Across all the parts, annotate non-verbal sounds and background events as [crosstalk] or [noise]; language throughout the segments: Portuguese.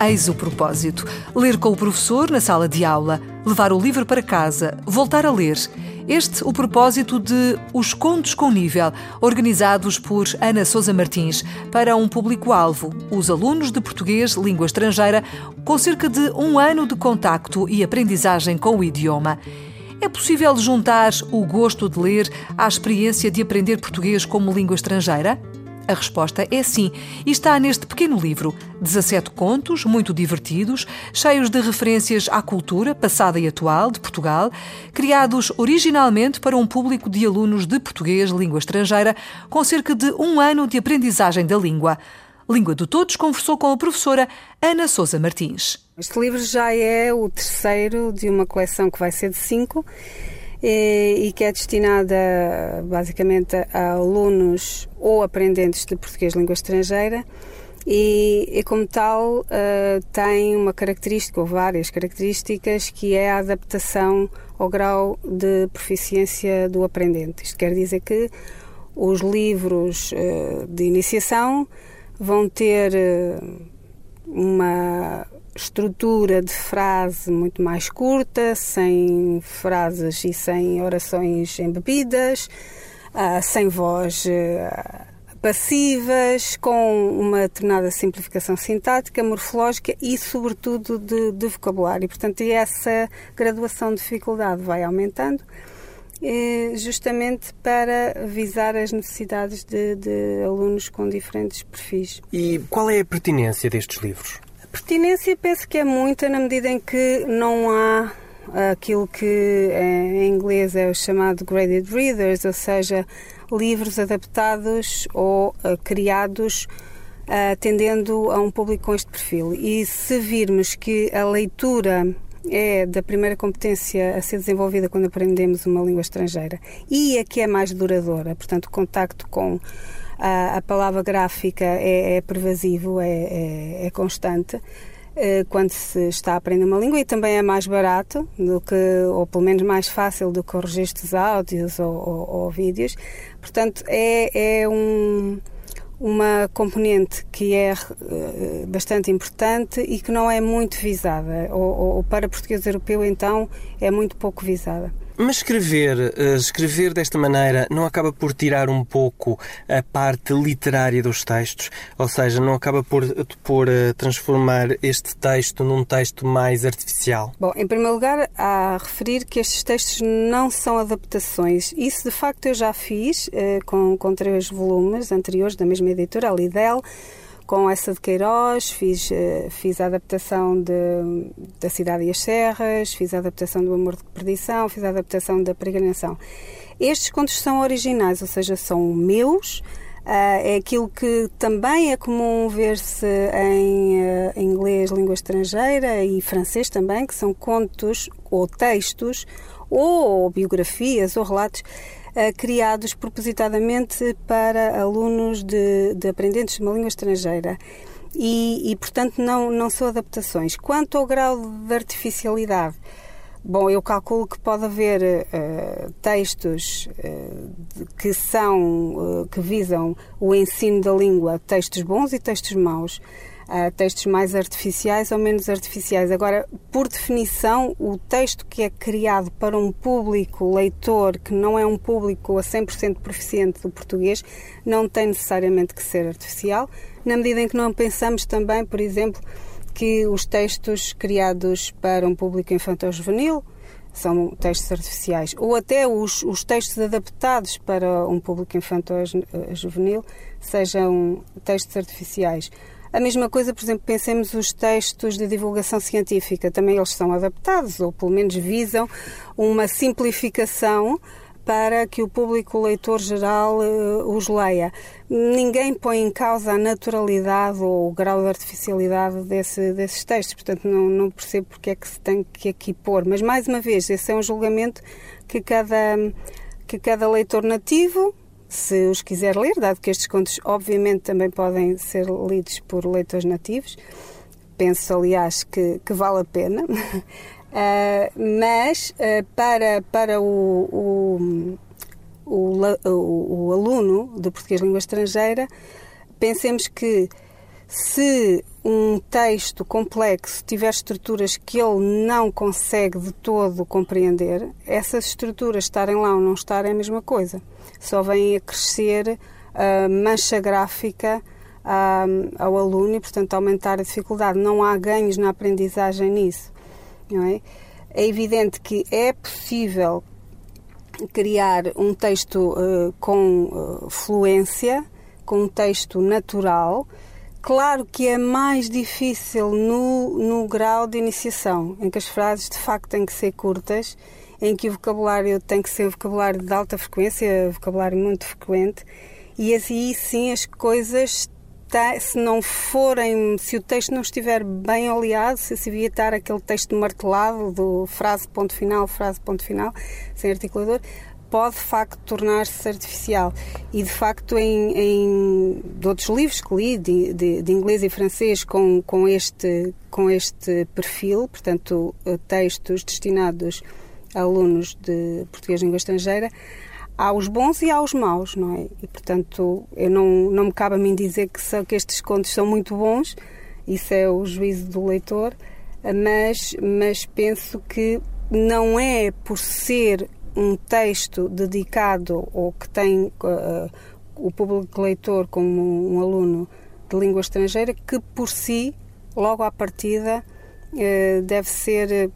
Eis o propósito. Ler com o professor na sala de aula, levar o livro para casa, voltar a ler. Este o propósito de Os Contos com Nível, organizados por Ana Sousa Martins, para um público-alvo, os alunos de português língua estrangeira, com cerca de um ano de contacto e aprendizagem com o idioma. É possível juntar o gosto de ler à experiência de aprender português como língua estrangeira? A resposta é sim, e está neste pequeno livro. 17 contos, muito divertidos, cheios de referências à cultura passada e atual de Portugal, criados originalmente para um público de alunos de português língua estrangeira, com cerca de um ano de aprendizagem da língua. Língua de Todos conversou com a professora Ana Sousa Martins. Este livro já é o terceiro de uma coleção que vai ser de cinco e, que é destinada basicamente a alunos ou aprendentes de português língua estrangeira e, e como tal uh, tem uma característica ou várias características que é a adaptação ao grau de proficiência do aprendente. Isto quer dizer que os livros uh, de iniciação vão ter uh, uma estrutura de frase muito mais curta, sem frases e sem orações embebidas, uh, sem voz uh, passivas, com uma determinada simplificação sintática, morfológica e, sobretudo, de, de vocabulário. Portanto, essa graduação de dificuldade vai aumentando eh, justamente para visar as necessidades de, de, alunos com diferentes perfis. E qual é a pertinência destes livros? Pertinência penso que é muita na medida em que não há aquilo que em inglês é o chamado graded readers, ou seja, livros adaptados ou uh, criados uh, atendendo a um público com este perfil. E se virmos que a leitura é da primeira competência a ser desenvolvida quando aprendemos uma língua estrangeira e a que é mais duradoura, portanto, o contacto com a, a palavra gráfica é, é pervasivo, é, é, é constante eh, quando se está a aprender uma língua e também é mais barato do que, ou pelo menos mais fácil do que os registros áudios ou, ou, ou vídeos. Portanto, é, é um, uma componente que é uh, bastante importante e que não é muito visada, ou, ou para português europeu, então, é muito pouco visada. Mas escrever, eh, escrever desta maneira não acaba por tirar um pouco a parte literária dos textos? Ou seja, não acaba por, por eh, transformar este texto num texto mais artificial? Bom, em primeiro lugar, há a referir que estes textos não são adaptações. Isso, de facto, eu já fiz eh, com, com três volumes anteriores da mesma editora, a Lidl com essa de Queiroz, fiz, eh, fiz a adaptação de, da Cidade e as Serras, fiz a adaptação do Amor de Perdição, fiz a adaptação da Peregrinação. Estes contos são originais, ou seja, são meus, Uh, é aquilo que também é comum ver-se em uh, inglês, língua estrangeira e francês também, que são contos ou textos ou biografias ou relatos criados propositadamente para alunos de, de aprendentes de uma língua estrangeira. E, e, portanto, não, não são adaptações. Quanto ao grau de artificialidade, Bom, eu calculo que pode haver uh, textos uh, que são uh, que visam o ensino da língua, textos bons e textos maus uh, textos mais artificiais ou menos artificiais. Agora, por definição, o texto que é criado para um público leitor que não é um público a 100% proficiente do português não tem necessariamente que ser artificial, na medida em que não pensamos também, por exemplo, que os textos criados para um público infantil-juvenil são textos artificiais, ou até os, os textos adaptados para um público infantil-juvenil sejam textos artificiais. A mesma coisa, por exemplo, pensemos os textos de divulgação científica, também eles são adaptados, ou pelo menos visam uma simplificação para que o público leitor geral uh, os leia. Ninguém põe em causa a naturalidade ou o grau de artificialidade desse, desses textos, portanto não, não percebo porque é que se tem que aqui pôr. Mas, mais uma vez, esse é um julgamento que cada, que cada leitor nativo se os quiser ler, dado que estes contos, obviamente, também podem ser lidos por leitores nativos. Penso, aliás, que, que vale a pena. uh, [laughs] mas uh, para, para o, o, o, o, aluno de português língua estrangeira, pensemos que se um texto complexo tiver estruturas que ele não consegue de todo compreender, essas estruturas estarem lá ou não estarem é a mesma coisa. Só vem a crescer a mancha gráfica ao aluno e, portanto, aumentar a dificuldade. Não há ganhos na aprendizagem nisso. Não é? é evidente que é possível criar um texto uh, com uh, fluência, com um texto natural, Claro que é mais difícil no, no grau de iniciação, em que as frases de facto têm que ser curtas, em que o vocabulário tem que ser vocabulário de alta frequência, vocabulário muito frequente, e assim sim as coisas, se não forem, se o texto não estiver bem oleado, se se estar aquele texto martelado do frase ponto final, frase ponto final, sem articulador, pode de facto tornar-se artificial. E de facto, em, em de outros livros que li, de, de, de, inglês e francês, com, com, este, com este perfil, portanto, eh, textos destinados alunos de português língua estrangeira, há os bons e há os maus, não é? E portanto, eu não, não me cabe a mim dizer que, são, que estes contos são muito bons, isso é o juízo do leitor, mas, mas penso que não é por ser um texto dedicado ou que tem uh, o público leitor como um aluno de língua estrangeira que por si, logo à partida, uh, deve ser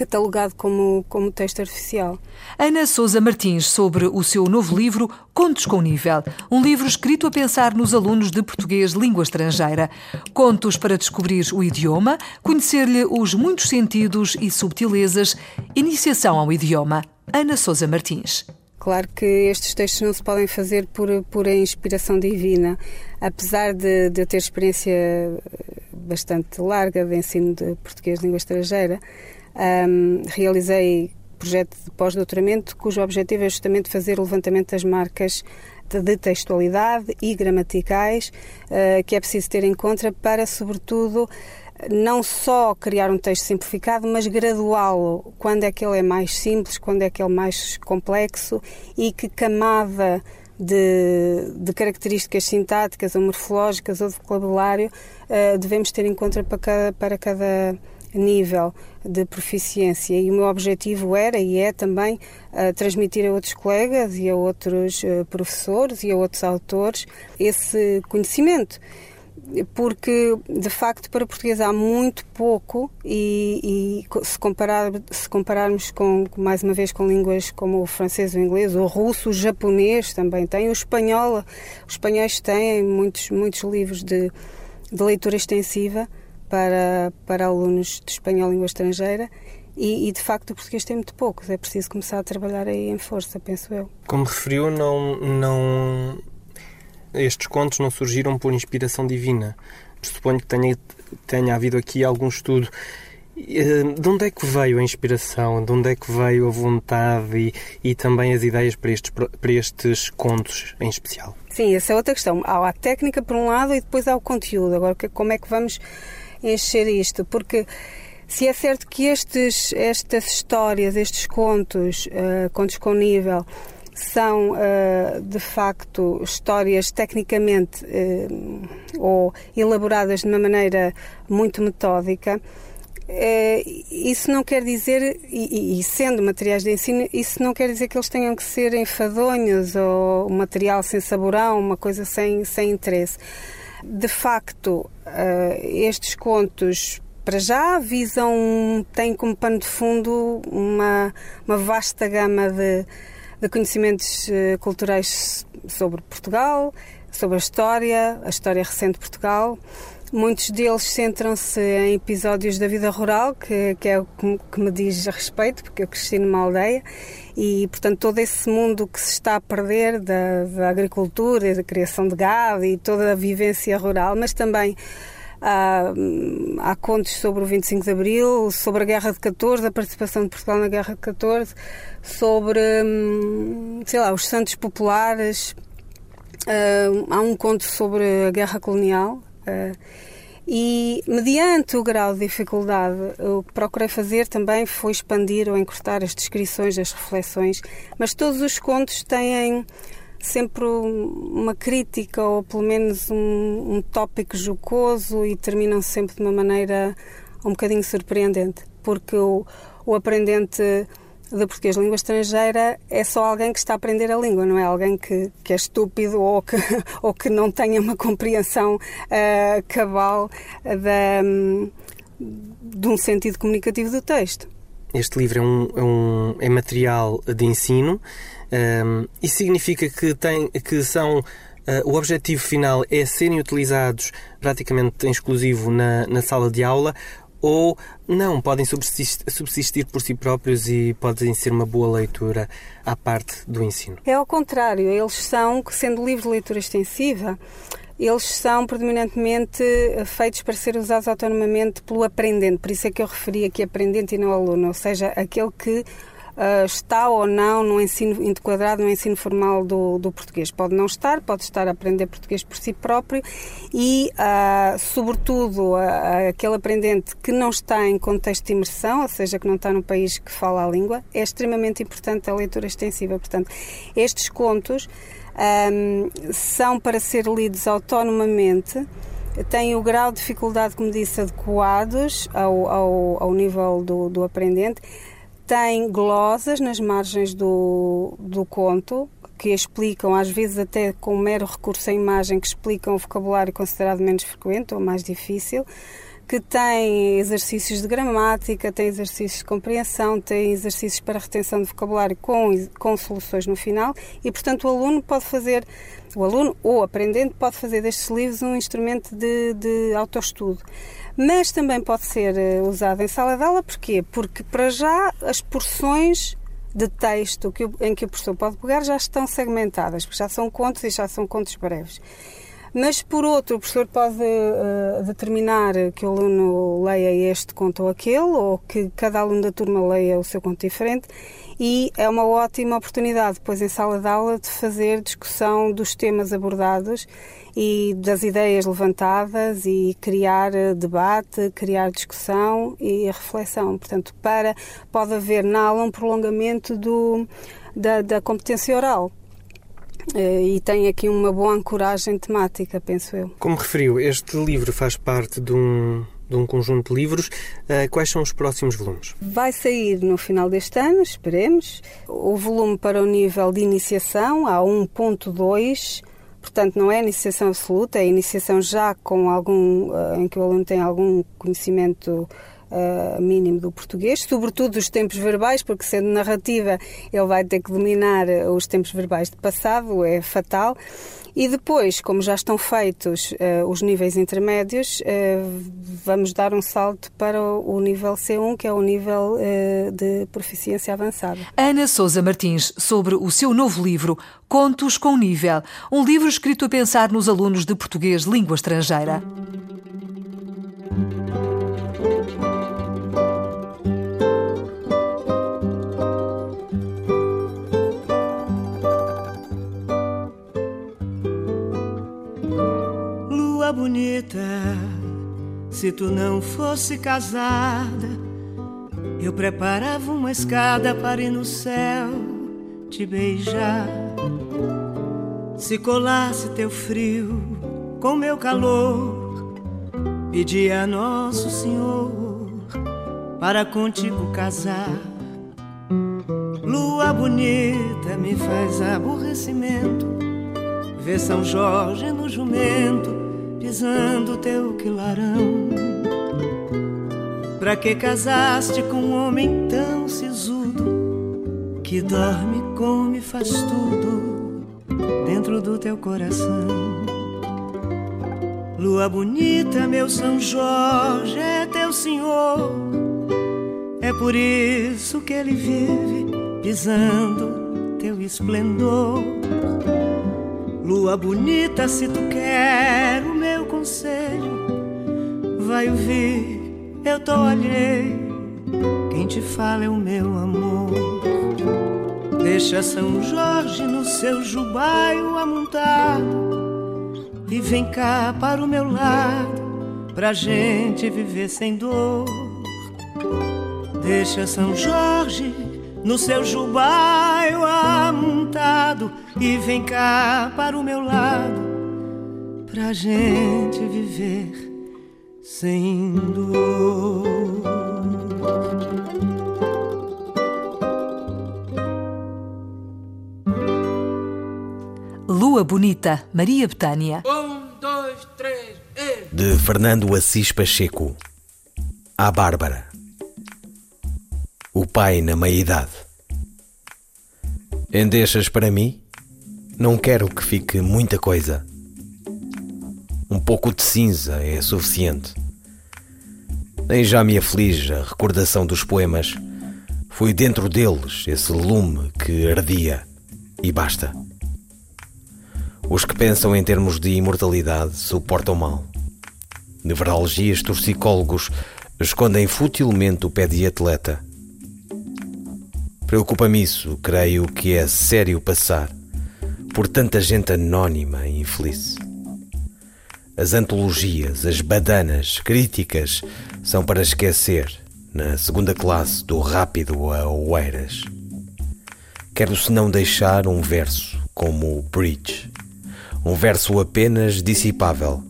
catalogado como, como texto artificial. Ana Sousa Martins, sobre o seu novo livro Contos com Nível, um livro escrito a pensar nos alunos de português língua estrangeira. Contos para descobrir o idioma, conhecer-lhe os muitos sentidos e subtilezas, iniciação ao idioma. Ana Sousa Martins. Claro que estes textos não se podem fazer por pura inspiração divina. Apesar de, de eu ter experiência bastante larga de ensino de português de língua estrangeira, um, realizei projeto de pós-doutoramento cujo objetivo é justamente fazer o levantamento das marcas de textualidade e gramaticais uh, que é preciso ter em conta para, sobretudo, não só criar um texto simplificado, mas graduá-lo. Quando é que ele é mais simples, quando é que ele é mais complexo e que camada de, de características sintáticas ou morfológicas ou de vocabulário uh, devemos ter em conta para cada, para cada nível de proficiência. E o meu objetivo era e é também uh, transmitir a outros colegas e a outros uh, professores e a outros autores esse conhecimento. Porque de facto para português há muito pouco e, e se, comparar, se compararmos com mais uma vez com línguas como o francês, o inglês, o russo, o japonês também tem, o espanhol, os espanhóis têm muitos muitos livros de, de leitura extensiva para, para alunos de espanhol língua estrangeira e, e, de facto o português tem muito poucos. É preciso começar a trabalhar aí em força, penso eu. Como referiu, não, não estes contos não surgiram por inspiração divina. Suponho que tenha, tenha havido aqui algum estudo. Eh, de onde é que veio a inspiração? De onde é que veio a vontade e, e também as ideias para estes, para estes contos em especial? Sim, essa é outra questão. Há a técnica por um lado e depois há o conteúdo. Agora, como é que vamos encher isto, porque se é certo que estes, estas histórias, estes contos, uh, contos com nível, são uh, de facto histórias tecnicamente uh, ou elaboradas de uma maneira muito metódica, isso não quer dizer, e, e, sendo materiais de ensino, isso não quer dizer que eles tenham que ser enfadonhos ou material sem saborão, uma coisa sem, sem interesse. De facto, uh, estes contos para já visam, têm como pano de fundo uma, uma vasta gama de, de conhecimentos uh, culturais sobre Portugal, sobre a história, a história recente de Portugal, Muitos deles centram-se em episódios da vida rural, que, que é o que me diz a respeito, porque eu cresci numa aldeia e, portanto, todo esse mundo que se está a perder da, da agricultura, da criação de gado e toda a vivência rural, mas também há, há contos sobre o 25 de Abril, sobre a Guerra de 14, a participação de Portugal na Guerra de 14, sobre, hum, sei lá, os santos populares. Uh, há um conto sobre a Guerra Colonial, e, mediante o grau de dificuldade, o que procurei fazer também foi expandir ou encurtar as descrições, as reflexões, mas todos os contos têm sempre uma crítica ou pelo menos um, um tópico jocoso e terminam sempre de uma maneira um bocadinho surpreendente, porque o, o aprendente de português língua estrangeira é só alguém que está a aprender a língua, não é alguém que, que é estúpido ou que, [laughs] ou que não tenha uma compreensão uh, cabal da, um, de um sentido comunicativo do texto. Este livro é, um, é, um, é material de ensino um, e significa que, tem, que são Uh, o objetivo final é serem utilizados praticamente em exclusivo na, na sala de aula ou não, podem subsistir, subsistir, por si próprios e podem ser uma boa leitura à parte do ensino? É ao contrário, eles são, sendo livros de leitura extensiva, eles são predominantemente feitos para ser usados autonomamente pelo aprendente, por isso é que eu referi aqui aprendente e não aluno, ou seja, aquele que uh, está ou não no ensino enquadrado no ensino formal do, do, português. Pode não estar, pode estar a aprender português por si próprio e, uh, sobretudo, uh, aquele aprendente que não está em contexto de imersão, ou seja, que não está no país que fala a língua, é extremamente importante a leitura extensiva. Portanto, estes contos um, são para ser lidos autonomamente têm o grau de dificuldade, como disse, adequados ao, ao, ao nível do, do aprendente tem glosas nas margens do, do conto que explicam, às vezes até com mero recurso à imagem, que explicam o vocabulário considerado menos frequente ou mais difícil, que tem exercícios de gramática, tem exercícios de compreensão, tem exercícios para retenção de vocabulário com, com soluções no final e, portanto, o aluno pode fazer, o aluno ou aprendente pode fazer destes livros um instrumento de, de autoestudo mas também pode ser eh, usado em sala de aula, porquê? Porque para já as porções de texto que, em que o professor pode pegar já estão segmentadas, porque já são contos e já são contos breves. Mas, por outro, o professor pode uh, determinar que o aluno leia este conto ou aquele, ou que cada aluno da turma leia o seu conto diferente, e é uma ótima oportunidade, depois, em sala de aula, de fazer discussão dos temas abordados e das ideias levantadas e criar eh, debate, criar discussão e reflexão. Portanto, para, pode haver na aula um prolongamento do, da, da competência oral. Eh, e tem aqui uma boa ancoragem temática, penso eu. Como referiu, este livro faz parte de um, de um conjunto de livros. Eh, quais são os próximos volumes? Vai sair no final deste ano, esperemos. O volume para o nível de iniciação, há 1.2 Portanto, não é iniciação absoluta, é iniciação já com algum, uh, em que o aluno tem algum conhecimento uh, mínimo do português, sobretudo os tempos verbais, porque sendo narrativa ele vai ter que dominar os tempos verbais de passado, é fatal. E depois, como já estão feitos uh, os níveis intermédios, uh, vamos dar um salto para o nível C1, que é o nível uh, de proficiência avançada. Ana Souza Martins, sobre o seu novo livro, Contos com Nível, um livro escrito a pensar nos alunos de português língua estrangeira. Se tu não fosse casada, eu preparava uma escada para ir no céu te beijar. Se colasse teu frio com meu calor, pedia a Nosso Senhor para contigo casar. Lua bonita me faz aborrecimento, ver São Jorge no jumento pisando teu quilarão. Pra que casaste com um homem tão sisudo que dorme, come, faz tudo dentro do teu coração? Lua bonita, meu São Jorge é teu senhor. É por isso que ele vive pisando teu esplendor. Lua bonita, se tu quer o meu conselho, vai ouvir, eu tô alheio. Quem te fala é o meu amor. Deixa São Jorge no seu jubaio amontado e vem cá para o meu lado, pra gente viver sem dor. Deixa São Jorge no seu jubaio amontado e vem cá para o meu lado, pra gente viver sem dor. Lua Bonita, Maria Betânia. Um, dois, três, e... De Fernando Assis Pacheco. À Bárbara. O pai na meia-idade. Endechas para mim? Não quero que fique muita coisa. Um pouco de cinza é suficiente. Nem já me aflige a recordação dos poemas. Foi dentro deles esse lume que ardia. E basta. Os que pensam em termos de imortalidade suportam mal. Nevralgias torcicólogos escondem futilmente o pé de atleta. Preocupa-me isso, creio que é sério passar por tanta gente anónima e infeliz. As antologias, as badanas, críticas são para esquecer na segunda classe do rápido a Oeiras. Quero se não deixar um verso como o Bridge um verso apenas dissipável,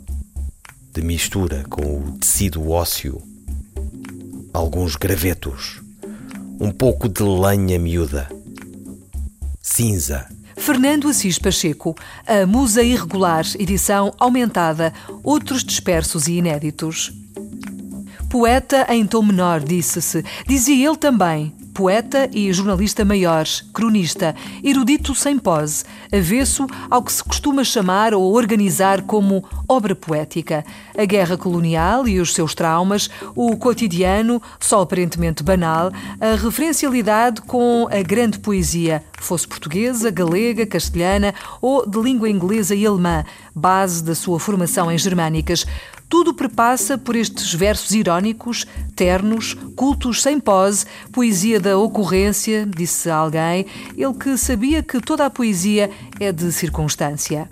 de mistura com o tecido ósseo, alguns gravetos, um pouco de lenha miúda, cinza. Fernando Assis Pacheco, A Musa Irregular, edição aumentada, outros dispersos e inéditos. Poeta em tom menor, disse-se. Dizia ele também, poeta e jornalista maior, cronista, erudito sem pose, avesso ao que se costuma chamar ou organizar como obra poética. A guerra colonial e os seus traumas, o cotidiano, só aparentemente banal, a referencialidade com a grande poesia, fosse portuguesa, galega, castelhana ou de língua inglesa e alemã, base da sua formação em germânicas. Tudo prepassa por estes versos irónicos, ternos, cultos sem pose, poesia da ocorrência, disse alguém, ele que sabia que toda a poesia é de circunstância.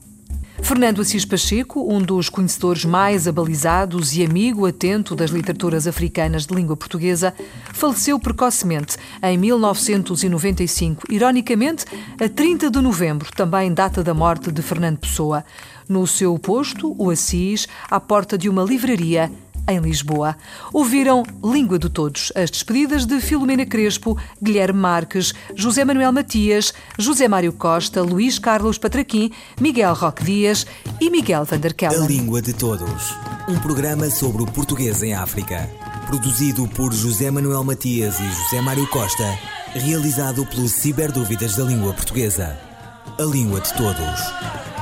Fernando Assis Pacheco, um dos conhecedores mais abalizados e amigo atento das literaturas africanas de língua portuguesa, faleceu precocemente em 1995, ironicamente, a 30 de novembro, também data da morte de Fernando Pessoa. No seu posto, o Assis, à porta de uma livraria em Lisboa. Ouviram Língua de Todos, as despedidas de Filomena Crespo, Guilherme Marques, José Manuel Matias, José Mário Costa, Luís Carlos Patraquim, Miguel Roque Dias e Miguel Vanderkellen. A Língua de Todos, um programa sobre o português em África, produzido por José Manuel Matias e José Mário Costa, realizado pelo Ciberdúvidas da Língua Portuguesa. A Língua de Todos.